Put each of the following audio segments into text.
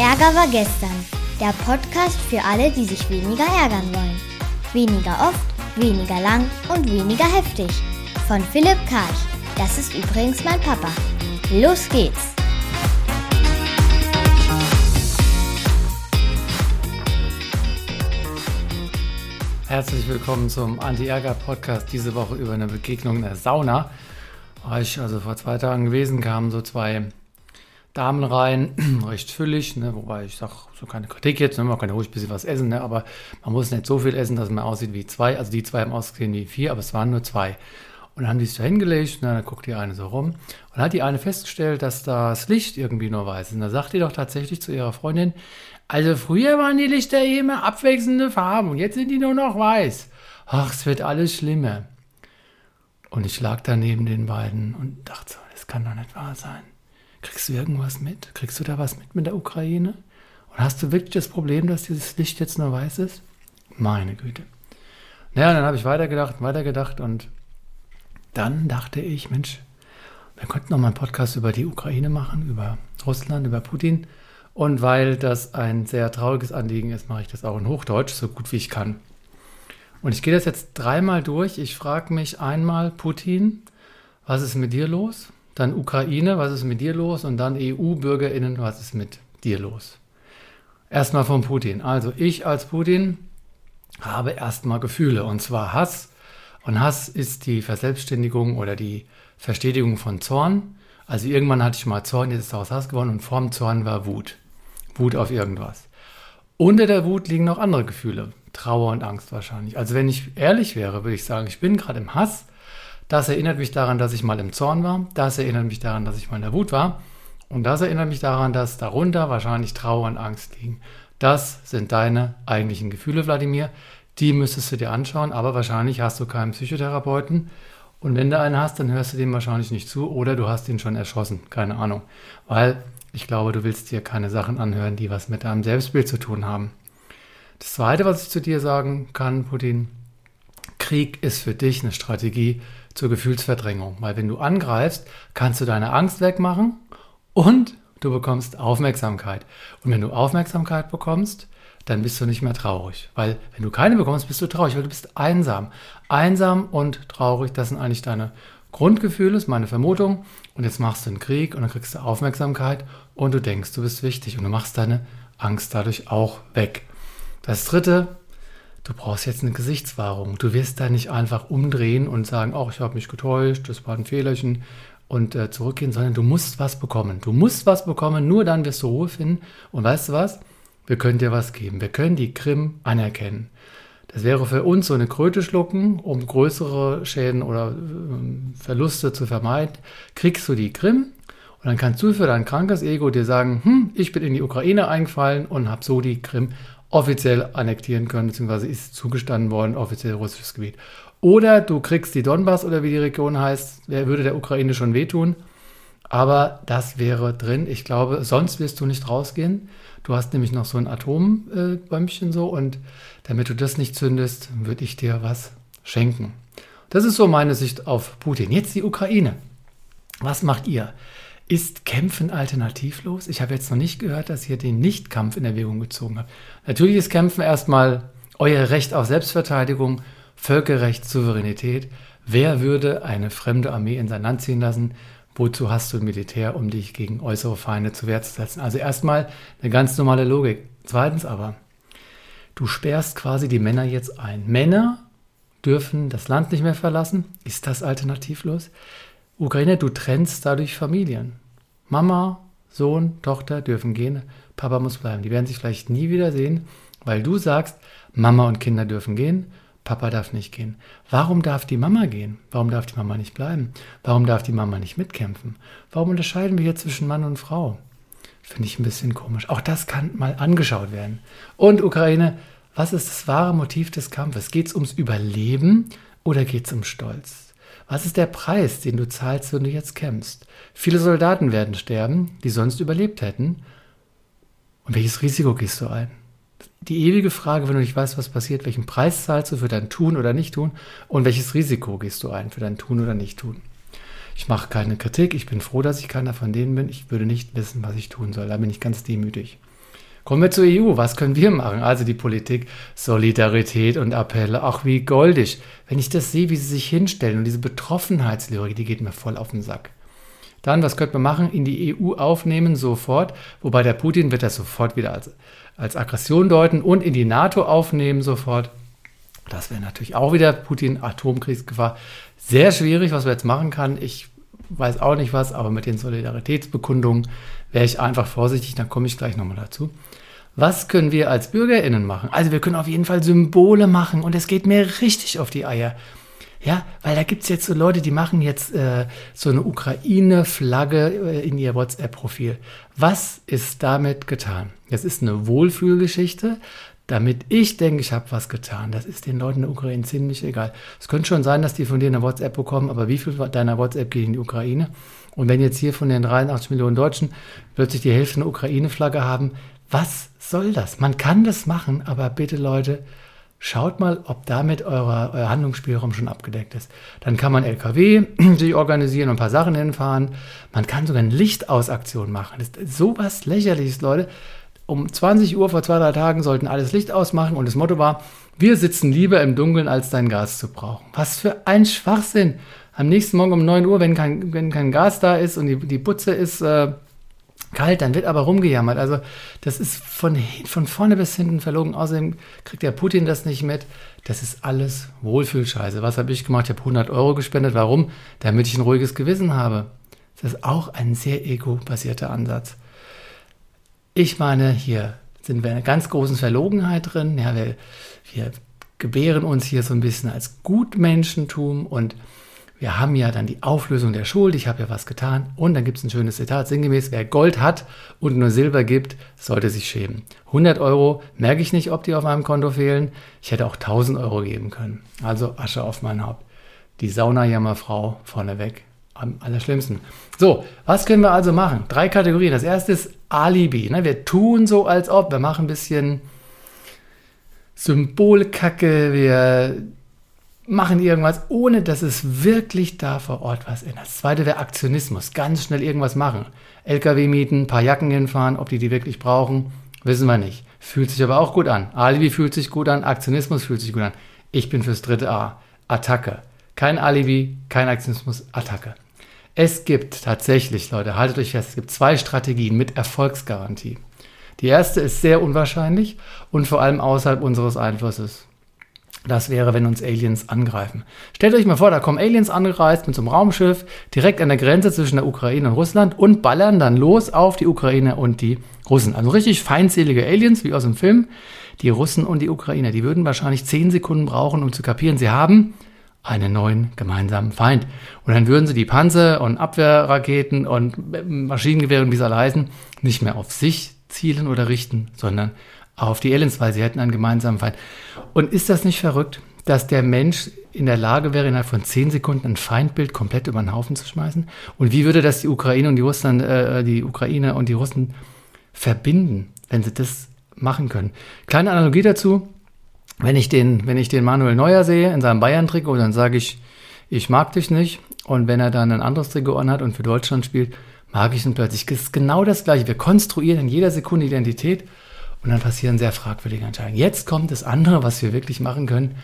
Ärger war gestern. Der Podcast für alle, die sich weniger ärgern wollen. Weniger oft, weniger lang und weniger heftig. Von Philipp Karch. Das ist übrigens mein Papa. Los geht's! Herzlich willkommen zum Anti-Ärger-Podcast. Diese Woche über eine Begegnung in der Sauna. War ich also vor zwei Tagen gewesen, kamen so zwei Damen rein, recht füllig, ne, wobei ich sage, so keine Kritik jetzt, ne, man kann ja ruhig ein bisschen was essen, ne, aber man muss nicht so viel essen, dass man aussieht wie zwei. Also die zwei haben ausgesehen wie vier, aber es waren nur zwei. Und dann haben die sich da hingelegt, ne, dann guckt die eine so rum und hat die eine festgestellt, dass das Licht irgendwie nur weiß ist. Und da sagt die doch tatsächlich zu ihrer Freundin, also früher waren die Lichter immer abwechselnde Farben und jetzt sind die nur noch weiß. Ach, es wird alles schlimmer. Und ich lag da neben den beiden und dachte so, das kann doch nicht wahr sein. Kriegst du irgendwas mit? Kriegst du da was mit mit der Ukraine? Und hast du wirklich das Problem, dass dieses Licht jetzt nur weiß ist? Meine Güte. Naja, dann habe ich weitergedacht, weitergedacht und dann dachte ich, Mensch, wir könnten noch mal einen Podcast über die Ukraine machen, über Russland, über Putin. Und weil das ein sehr trauriges Anliegen ist, mache ich das auch in Hochdeutsch, so gut wie ich kann. Und ich gehe das jetzt dreimal durch. Ich frage mich einmal, Putin, was ist mit dir los? Dann Ukraine, was ist mit dir los? Und dann EU-BürgerInnen, was ist mit dir los? Erstmal von Putin. Also ich als Putin habe erstmal Gefühle und zwar Hass. Und Hass ist die Verselbstständigung oder die Verstetigung von Zorn. Also irgendwann hatte ich mal Zorn, jetzt ist daraus Hass geworden und vorm Zorn war Wut. Wut auf irgendwas. Unter der Wut liegen noch andere Gefühle. Trauer und Angst wahrscheinlich. Also wenn ich ehrlich wäre, würde ich sagen, ich bin gerade im Hass. Das erinnert mich daran, dass ich mal im Zorn war. Das erinnert mich daran, dass ich mal in der Wut war. Und das erinnert mich daran, dass darunter wahrscheinlich Trauer und Angst liegen. Das sind deine eigentlichen Gefühle, Wladimir. Die müsstest du dir anschauen, aber wahrscheinlich hast du keinen Psychotherapeuten. Und wenn du einen hast, dann hörst du dem wahrscheinlich nicht zu oder du hast ihn schon erschossen. Keine Ahnung. Weil ich glaube, du willst dir keine Sachen anhören, die was mit deinem Selbstbild zu tun haben. Das Zweite, was ich zu dir sagen kann, Putin, Krieg ist für dich eine Strategie zur Gefühlsverdrängung. Weil wenn du angreifst, kannst du deine Angst wegmachen und du bekommst Aufmerksamkeit. Und wenn du Aufmerksamkeit bekommst, dann bist du nicht mehr traurig. Weil wenn du keine bekommst, bist du traurig, weil du bist einsam. Einsam und traurig, das sind eigentlich deine Grundgefühl ist meine Vermutung. Und jetzt machst du einen Krieg und dann kriegst du Aufmerksamkeit und du denkst, du bist wichtig und du machst deine Angst dadurch auch weg. Das dritte, du brauchst jetzt eine Gesichtswahrung. Du wirst da nicht einfach umdrehen und sagen, oh, ich habe mich getäuscht, das war ein Fehlerchen und äh, zurückgehen, sondern du musst was bekommen. Du musst was bekommen, nur dann wirst du Ruhe finden. Und weißt du was? Wir können dir was geben. Wir können die Krim anerkennen. Das wäre für uns so eine Kröte schlucken, um größere Schäden oder äh, Verluste zu vermeiden. Kriegst du die Krim und dann kannst du für dein krankes Ego dir sagen, hm, ich bin in die Ukraine eingefallen und habe so die Krim offiziell annektieren können, beziehungsweise ist zugestanden worden, offiziell russisches Gebiet. Oder du kriegst die Donbass oder wie die Region heißt, wer würde der Ukraine schon wehtun. Aber das wäre drin. Ich glaube, sonst wirst du nicht rausgehen. Du hast nämlich noch so ein Atombäumchen so und damit du das nicht zündest, würde ich dir was schenken. Das ist so meine Sicht auf Putin. Jetzt die Ukraine. Was macht ihr? Ist Kämpfen alternativlos? Ich habe jetzt noch nicht gehört, dass ihr den Nichtkampf in Erwägung gezogen habt. Natürlich ist Kämpfen erstmal euer Recht auf Selbstverteidigung, Völkerrecht, Souveränität. Wer würde eine fremde Armee in sein Land ziehen lassen? Wozu hast du ein Militär, um dich gegen äußere Feinde zu Wehr zu setzen? Also erstmal eine ganz normale Logik. Zweitens aber, du sperrst quasi die Männer jetzt ein. Männer dürfen das Land nicht mehr verlassen. Ist das alternativlos? Ukraine, du trennst dadurch Familien. Mama, Sohn, Tochter dürfen gehen, Papa muss bleiben. Die werden sich vielleicht nie wieder sehen, weil du sagst, Mama und Kinder dürfen gehen, Papa darf nicht gehen. Warum darf die Mama gehen? Warum darf die Mama nicht bleiben? Warum darf die Mama nicht mitkämpfen? Warum unterscheiden wir hier zwischen Mann und Frau? Finde ich ein bisschen komisch. Auch das kann mal angeschaut werden. Und Ukraine, was ist das wahre Motiv des Kampfes? Geht es ums Überleben oder geht es um Stolz? Was ist der Preis, den du zahlst, wenn du jetzt kämpfst? Viele Soldaten werden sterben, die sonst überlebt hätten. Und welches Risiko gehst du ein? die ewige Frage, wenn du nicht weißt, was passiert, welchen Preis zahlst du für dein Tun oder Nicht-Tun und welches Risiko gehst du ein für dein Tun oder Nicht-Tun. Ich mache keine Kritik, ich bin froh, dass ich keiner von denen bin. Ich würde nicht wissen, was ich tun soll. Da bin ich ganz demütig. Kommen wir zur EU. Was können wir machen? Also die Politik, Solidarität und Appelle. Ach, wie goldig. Wenn ich das sehe, wie sie sich hinstellen und diese Betroffenheitslyrik, die geht mir voll auf den Sack. Dann, was könnte man machen? In die EU aufnehmen, sofort. Wobei der Putin wird das sofort wieder als, als Aggression deuten und in die NATO aufnehmen, sofort. Das wäre natürlich auch wieder Putin, Atomkriegsgefahr. Sehr schwierig, was man jetzt machen kann. Ich weiß auch nicht was, aber mit den Solidaritätsbekundungen wäre ich einfach vorsichtig, dann komme ich gleich nochmal dazu. Was können wir als BürgerInnen machen? Also wir können auf jeden Fall Symbole machen und es geht mir richtig auf die Eier. Ja, weil da gibt es jetzt so Leute, die machen jetzt äh, so eine Ukraine-Flagge äh, in ihr WhatsApp-Profil. Was ist damit getan? Das ist eine Wohlfühlgeschichte, damit ich denke, ich habe was getan. Das ist den Leuten in der Ukraine ziemlich egal. Es könnte schon sein, dass die von dir eine WhatsApp bekommen, aber wie viel deiner WhatsApp geht in die Ukraine? Und wenn jetzt hier von den 83 Millionen Deutschen plötzlich die Hälfte eine Ukraine-Flagge haben, was soll das? Man kann das machen, aber bitte Leute, Schaut mal, ob damit euer, euer Handlungsspielraum schon abgedeckt ist. Dann kann man LKW sich organisieren und ein paar Sachen hinfahren. Man kann sogar eine Lichtausaktion machen. Das ist sowas lächerliches, Leute. Um 20 Uhr vor zwei, drei Tagen sollten alles Licht ausmachen und das Motto war, wir sitzen lieber im Dunkeln, als dein Gas zu brauchen. Was für ein Schwachsinn. Am nächsten Morgen um 9 Uhr, wenn kein, wenn kein Gas da ist und die, die Putze ist äh, kalt, dann wird aber rumgejammert. Also das ist von, von vorne bis hinten verlogen. Außerdem kriegt der Putin das nicht mit. Das ist alles Wohlfühlscheiße. Was habe ich gemacht? Ich habe 100 Euro gespendet. Warum? Damit ich ein ruhiges Gewissen habe. Das ist auch ein sehr ego-basierter Ansatz. Ich meine, hier sind wir in einer ganz großen Verlogenheit drin. Ja, wir, wir gebären uns hier so ein bisschen als Gutmenschentum und wir haben ja dann die Auflösung der Schuld, ich habe ja was getan. Und dann gibt es ein schönes Zitat, sinngemäß, wer Gold hat und nur Silber gibt, sollte sich schämen. 100 Euro merke ich nicht, ob die auf meinem Konto fehlen. Ich hätte auch 1000 Euro geben können. Also Asche auf mein Haupt. Die Saunajammerfrau vorneweg. Am allerschlimmsten. So, was können wir also machen? Drei Kategorien. Das erste ist Alibi. Ne? Wir tun so, als ob. Wir machen ein bisschen Symbolkacke. Wir machen irgendwas, ohne dass es wirklich da vor Ort was ändert. Das zweite wäre Aktionismus. Ganz schnell irgendwas machen. LKW mieten, ein paar Jacken hinfahren, ob die die wirklich brauchen, wissen wir nicht. Fühlt sich aber auch gut an. Alibi fühlt sich gut an, Aktionismus fühlt sich gut an. Ich bin fürs dritte A. Attacke. Kein Alibi, kein Aktionismus, Attacke. Es gibt tatsächlich, Leute, haltet euch fest, es gibt zwei Strategien mit Erfolgsgarantie. Die erste ist sehr unwahrscheinlich und vor allem außerhalb unseres Einflusses. Das wäre, wenn uns Aliens angreifen. Stellt euch mal vor, da kommen Aliens angereist mit so einem Raumschiff direkt an der Grenze zwischen der Ukraine und Russland und ballern dann los auf die Ukraine und die Russen. Also richtig feindselige Aliens, wie aus dem Film. Die Russen und die Ukrainer, die würden wahrscheinlich zehn Sekunden brauchen, um zu kapieren, sie haben einen neuen gemeinsamen Feind. Und dann würden sie die Panzer und Abwehrraketen und Maschinengewehre und wie sie alle heißen, nicht mehr auf sich zielen oder richten, sondern auf die Aliens, weil sie hätten einen gemeinsamen Feind. Und ist das nicht verrückt, dass der Mensch in der Lage wäre, innerhalb von zehn Sekunden ein Feindbild komplett über den Haufen zu schmeißen? Und wie würde das die Ukraine und die Russland, äh, die Ukraine und die Russen verbinden, wenn sie das machen können? Kleine Analogie dazu. Wenn ich den, wenn ich den Manuel Neuer sehe in seinem Bayern-Trikot, dann sage ich, ich mag dich nicht. Und wenn er dann ein anderes Trikot anhat und für Deutschland spielt, mag ich ihn plötzlich. Das ist genau das Gleiche. Wir konstruieren in jeder Sekunde Identität und dann passieren sehr fragwürdige Entscheidungen. Jetzt kommt das andere, was wir wirklich machen können.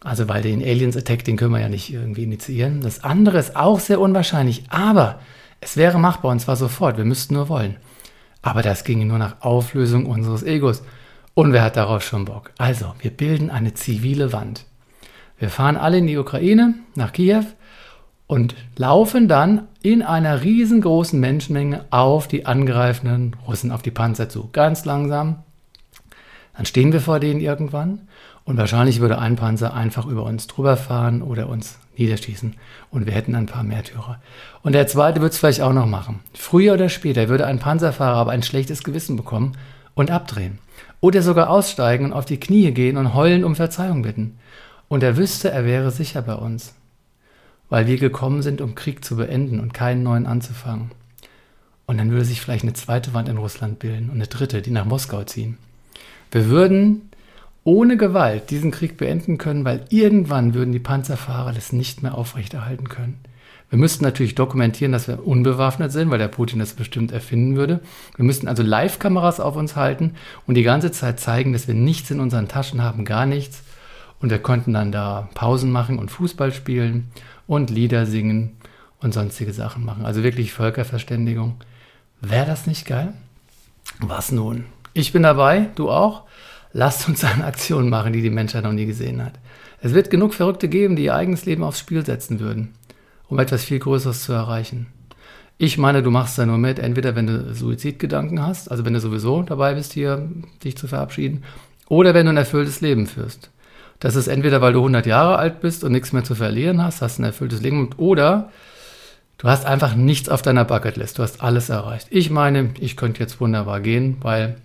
Also, weil den Aliens Attack, den können wir ja nicht irgendwie initiieren. Das andere ist auch sehr unwahrscheinlich, aber es wäre machbar und zwar sofort. Wir müssten nur wollen. Aber das ginge nur nach Auflösung unseres Egos. Und wer hat darauf schon Bock? Also, wir bilden eine zivile Wand. Wir fahren alle in die Ukraine, nach Kiew und laufen dann in einer riesengroßen Menschenmenge auf die angreifenden Russen, auf die Panzer zu. Ganz langsam. Dann stehen wir vor denen irgendwann und wahrscheinlich würde ein Panzer einfach über uns drüber fahren oder uns niederschießen und wir hätten ein paar Märtyrer. Und der zweite wird es vielleicht auch noch machen. Früher oder später würde ein Panzerfahrer aber ein schlechtes Gewissen bekommen und abdrehen. Oder sogar aussteigen und auf die Knie gehen und heulen um Verzeihung bitten. Und er wüsste, er wäre sicher bei uns weil wir gekommen sind, um Krieg zu beenden und keinen neuen anzufangen. Und dann würde sich vielleicht eine zweite Wand in Russland bilden und eine dritte, die nach Moskau ziehen. Wir würden ohne Gewalt diesen Krieg beenden können, weil irgendwann würden die Panzerfahrer das nicht mehr aufrechterhalten können. Wir müssten natürlich dokumentieren, dass wir unbewaffnet sind, weil der Putin das bestimmt erfinden würde. Wir müssten also Live-Kameras auf uns halten und die ganze Zeit zeigen, dass wir nichts in unseren Taschen haben, gar nichts. Und wir konnten dann da Pausen machen und Fußball spielen und Lieder singen und sonstige Sachen machen. Also wirklich Völkerverständigung. Wäre das nicht geil? Was nun? Ich bin dabei, du auch. Lasst uns eine Aktion machen, die die Menschheit noch nie gesehen hat. Es wird genug Verrückte geben, die ihr eigenes Leben aufs Spiel setzen würden, um etwas viel Größeres zu erreichen. Ich meine, du machst da nur mit, entweder wenn du Suizidgedanken hast, also wenn du sowieso dabei bist, hier dich zu verabschieden, oder wenn du ein erfülltes Leben führst. Das ist entweder, weil du 100 Jahre alt bist und nichts mehr zu verlieren hast, hast ein erfülltes Leben, oder du hast einfach nichts auf deiner Bucketlist, du hast alles erreicht. Ich meine, ich könnte jetzt wunderbar gehen, weil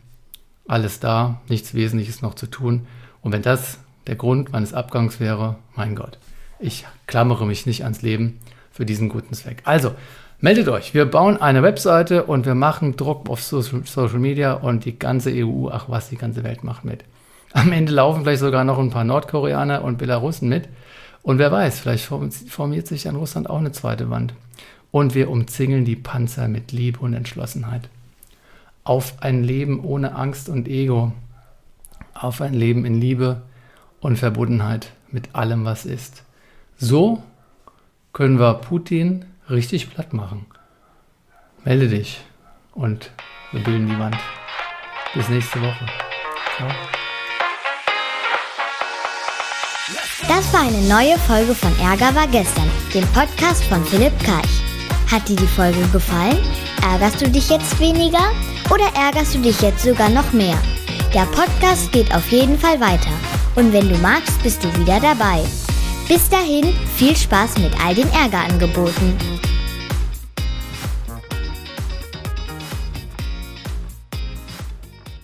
alles da, nichts Wesentliches noch zu tun. Und wenn das der Grund meines Abgangs wäre, mein Gott, ich klammere mich nicht ans Leben für diesen guten Zweck. Also, meldet euch. Wir bauen eine Webseite und wir machen Druck auf Social Media und die ganze EU, ach was, die ganze Welt macht mit. Am Ende laufen vielleicht sogar noch ein paar Nordkoreaner und Belarusen mit. Und wer weiß, vielleicht formiert sich an Russland auch eine zweite Wand. Und wir umzingeln die Panzer mit Liebe und Entschlossenheit. Auf ein Leben ohne Angst und Ego. Auf ein Leben in Liebe und Verbundenheit mit allem, was ist. So können wir Putin richtig platt machen. Melde dich und wir bilden die Wand. Bis nächste Woche. Ciao. Das war eine neue Folge von Ärger war gestern, dem Podcast von Philipp Karch. Hat dir die Folge gefallen? Ärgerst du dich jetzt weniger oder ärgerst du dich jetzt sogar noch mehr? Der Podcast geht auf jeden Fall weiter. Und wenn du magst, bist du wieder dabei. Bis dahin, viel Spaß mit all den Ärgerangeboten.